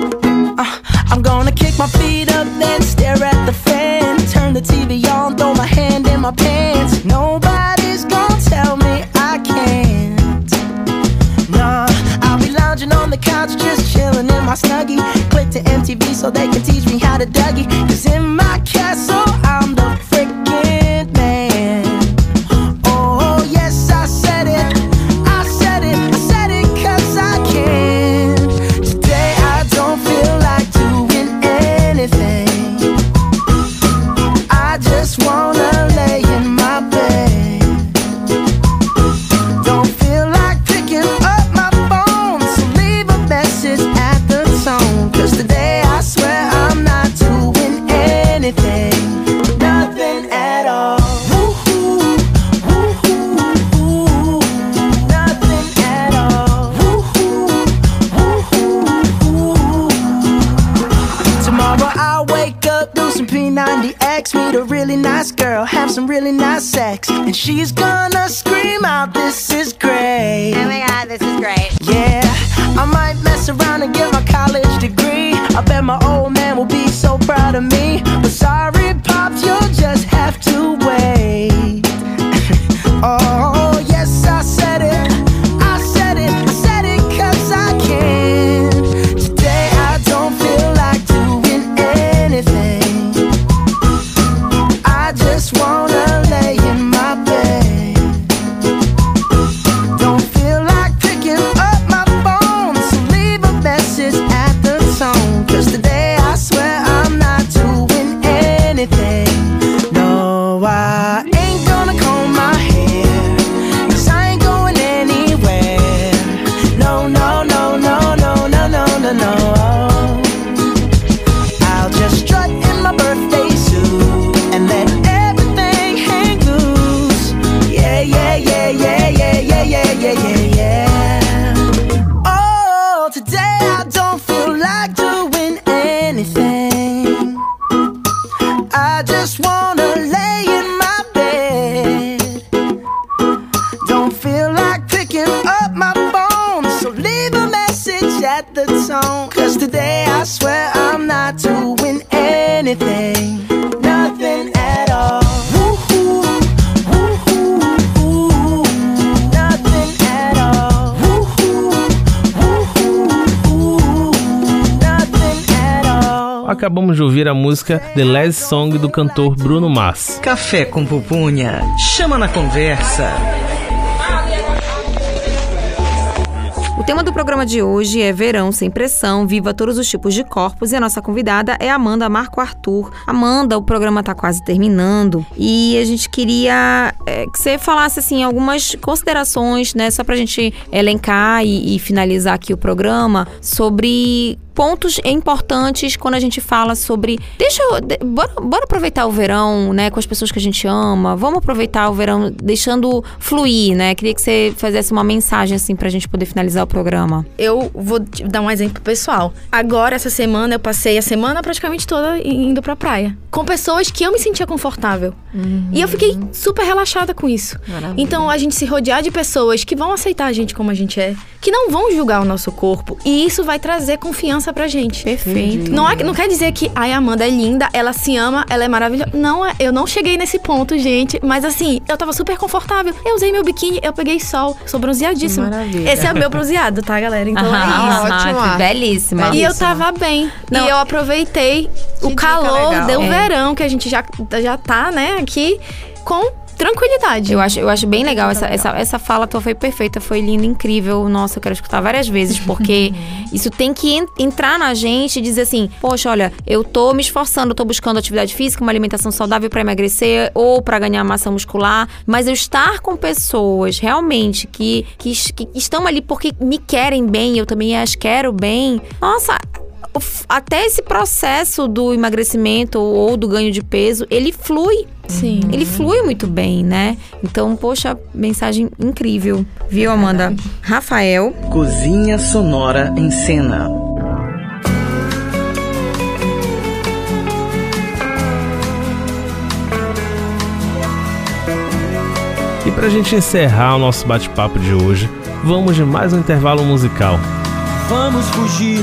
Kick my feet up, then stare at the fan. Turn the TV on, throw my hand in my pants. Nobody's gonna tell me I can't. Nah, I'll be lounging on the couch, just chilling in my snuggie. Click to MTV so they can teach me how to Dougie. Cause in my castle, I'm the I just wanna feel like picking up my phone, so leave a message at the tone. Cause today I swear I'm not doing anything. Nothing at all. Woo-hoo, woo-hoo, woo. Nothing at all. Woo-hoo, woo-hoo, woo. Nothing at all. Acabamos de ouvir a música The Last Song do cantor Bruno Mars. Café com pupunha. Chama na conversa. O tema do programa de hoje é Verão sem pressão, viva todos os tipos de corpos e a nossa convidada é Amanda Marco Arthur. Amanda, o programa tá quase terminando e a gente queria é, que você falasse assim algumas considerações, né, só pra gente elencar e, e finalizar aqui o programa sobre pontos importantes quando a gente fala sobre. Deixa eu. de- bora, bora aproveitar o verão, né? Com as pessoas que a gente ama. Vamos aproveitar o verão deixando fluir, né? Queria que você fizesse uma mensagem, assim, pra gente poder finalizar o programa. Eu vou te dar um exemplo pessoal. Agora, essa semana, eu passei a semana praticamente toda indo pra praia. Com pessoas que eu me sentia confortável. E eu fiquei super relaxada com isso. Então, a gente se rodear de pessoas que vão aceitar a gente como a gente é, que não vão julgar o nosso corpo. E isso vai trazer confiança pra gente. Perfeito. Não, é, não quer dizer que ai, a Amanda é linda, ela se ama, ela é maravilhosa. Não, é- eu não cheguei nesse ponto, gente. Mas assim, eu tava super confortável. Eu usei meu biquíni, eu peguei sol, sou bronzeadíssima. Maravilha. Esse é o meu bronzeado, tá, galera? Então é isso. Ah, ótimo, ah. belíssima. E eu tava bem. Não. E eu aproveitei o calor do É. verão, que a gente já, já tá, né, aqui com tranquilidade. Eu acho, eu acho bem legal. Essa, essa, essa fala tua foi perfeita, foi linda, incrível. Nossa, eu quero escutar várias vezes, porque isso tem que en- entrar na gente e dizer assim: poxa, olha, eu tô me esforçando, eu tô buscando atividade física, uma alimentação saudável pra emagrecer ou pra ganhar massa muscular, mas eu estar com pessoas realmente que, que, que estão ali porque me querem bem, eu também as quero bem. Nossa, até esse processo do emagrecimento ou do ganho de peso, ele flui. Sim. Ele flui muito bem, né? Então, poxa, mensagem incrível. Viu, Amanda? Rafael. Cozinha Sonora em Cena. E pra gente encerrar o nosso bate-papo de hoje, vamos de mais um intervalo musical. Vamos fugir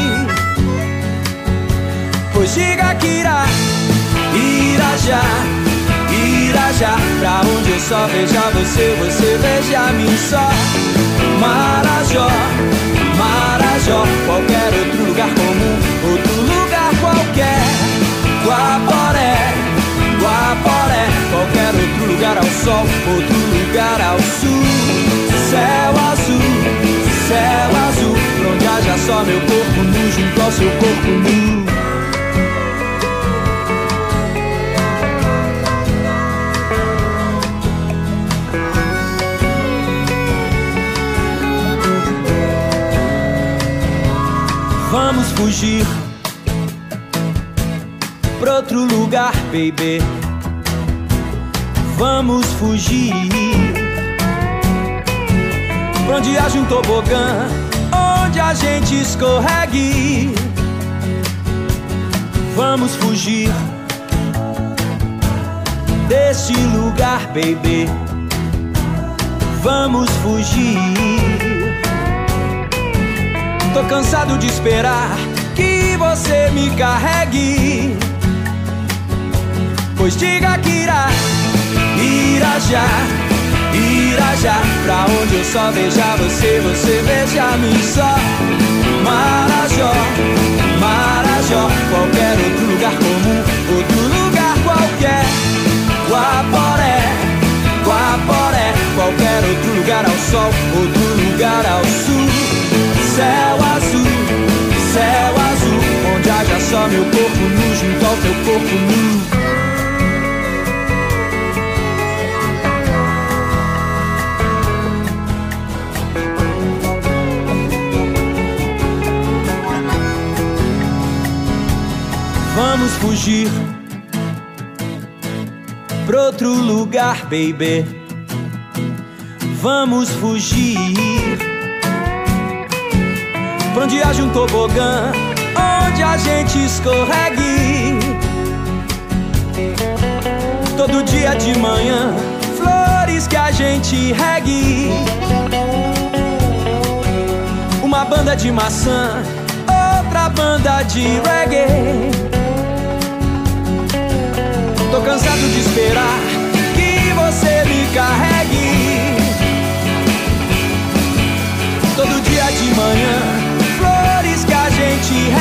Pois diga que irá, irá já, irá já. Pra onde eu só veja você, você veja mim só. Marajó, Marajó, qualquer outro lugar comum, outro lugar qualquer. Guaporé, Guaporé, qualquer outro lugar ao sol, outro lugar ao sul. Céu azul, céu azul, pra onde haja só meu corpo nu junto ao seu corpo nu. Fugir pra outro lugar, baby. Vamos fugir pra onde haja um tobogã, onde a gente escorregue. Vamos fugir deste lugar, baby. Vamos fugir. Tô cansado de esperar você me carregue. Pois diga que irá, irá já, irá já. Pra onde eu só veja você, você veja mim só. Marajó, Marajó, qualquer outro lugar comum, outro lugar qualquer. Guaporé, Guaporé, qualquer outro lugar ao sol, outro lugar ao sul. Céu só meu corpo nu junto ao teu corpo nu. Vamos fugir pra outro lugar, baby. Vamos fugir pra onde haja um tobogã, onde a gente escorregue. Todo dia de manhã, flores que a gente regue. Uma banda de maçã, outra banda de reggae. Tô cansado de esperar que você me carregue. Todo dia de manhã, flores que a gente regue.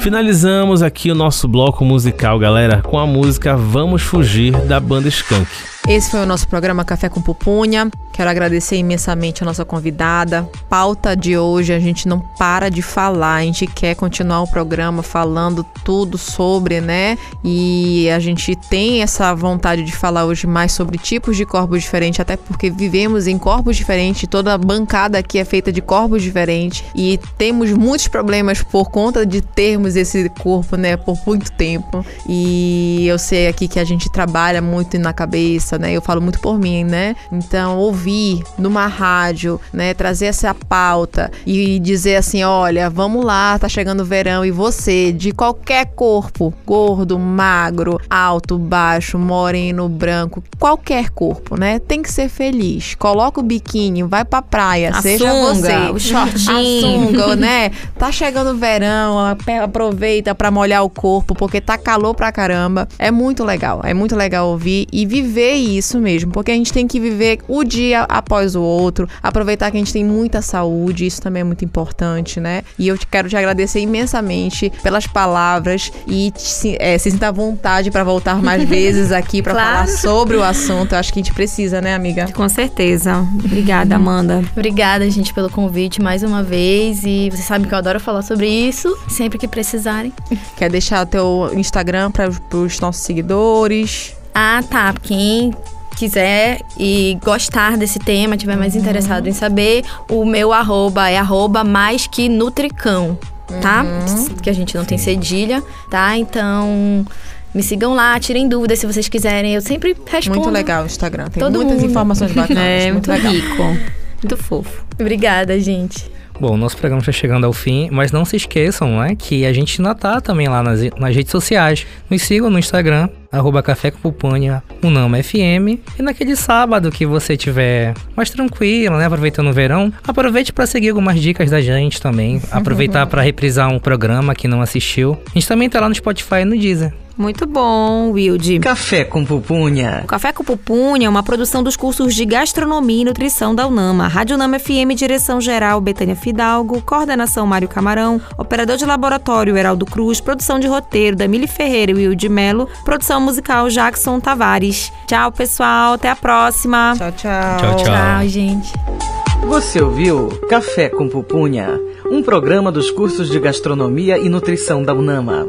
Finalizamos aqui o nosso bloco musical, galera, com a música Vamos Fugir da banda Skank. Esse foi o nosso programa Café com Pupunha. Quero agradecer imensamente a nossa convidada. Pauta de hoje, a gente não para de falar, a gente quer continuar o programa falando tudo sobre, né? E a gente tem essa vontade de falar hoje mais sobre tipos de corpos diferentes, até porque vivemos em corpos diferentes, toda a bancada aqui é feita de corpos diferentes e temos muitos problemas por conta de termos esse corpo, né, por muito tempo. E eu sei aqui que a gente trabalha muito na cabeça, né? Eu falo muito por mim, né? Então, ouvir numa rádio, né, trazer essa pauta e dizer assim, olha, vamos lá, tá chegando o verão e você, de qualquer corpo, gordo, magro, alto, baixo, moreno, branco, qualquer corpo, né, tem que ser feliz. Coloca o biquíni, vai pra praia, A seja sunga, você. o shortinho. A sunga, né? Tá chegando o verão, aproveita pra molhar o corpo, porque tá calor pra caramba. É muito legal, é muito legal ouvir e viver isso mesmo, porque a gente tem que viver o dia após o outro, aproveitar que a gente tem muita saúde, isso também é muito importante, né? E eu te- quero te agradecer imensamente pelas palavras e te se, é, se sinta à vontade pra voltar mais vezes aqui pra Claro. falar sobre o assunto. Eu acho que a gente precisa, né, amiga? Com certeza. Obrigada, Amanda. Obrigada, gente, pelo convite mais uma vez. E vocês sabem que eu adoro falar sobre isso, sempre que precisarem. Quer deixar teu Instagram para os nossos seguidores? Ah, tá. Quem quiser e gostar desse tema, tiver mais interessado em saber, o meu arroba é arroba mais que nutricão, tá? Que a gente não tem cedilha, tá? Então, me sigam lá, tirem dúvidas se vocês quiserem. Eu sempre respondo. Muito legal o Instagram. Tem Todo muitas mundo. informações bacanas. É, muito legal. rico. Muito fofo. Obrigada, gente. Bom, nosso programa está chegando ao fim, mas não se esqueçam, né, que a gente ainda tá também lá nas, nas redes sociais. Nos sigam no Instagram, arroba Café com Pupunha, Unama FM. E naquele sábado que você tiver mais tranquilo, né, aproveitando o verão, aproveite para seguir algumas dicas da gente também. Aproveitar para reprisar um programa que não assistiu. A gente também tá lá no Spotify e no Deezer. Muito bom, Wilde. Café com Pupunha. O Café com Pupunha é uma produção dos cursos de Gastronomia e Nutrição da Unama. Rádio Unama FM, direção geral Betânia Fidalgo, coordenação Mário Camarão, operador de laboratório Heraldo Cruz, produção de roteiro Damile Ferreira e Wilde Melo, produção musical Jackson Tavares. Tchau, pessoal. Até a próxima. Tchau, tchau. Tchau, tchau. Tchau, gente. Você ouviu Café com Pupunha, um programa dos cursos de Gastronomia e Nutrição da UNAMA.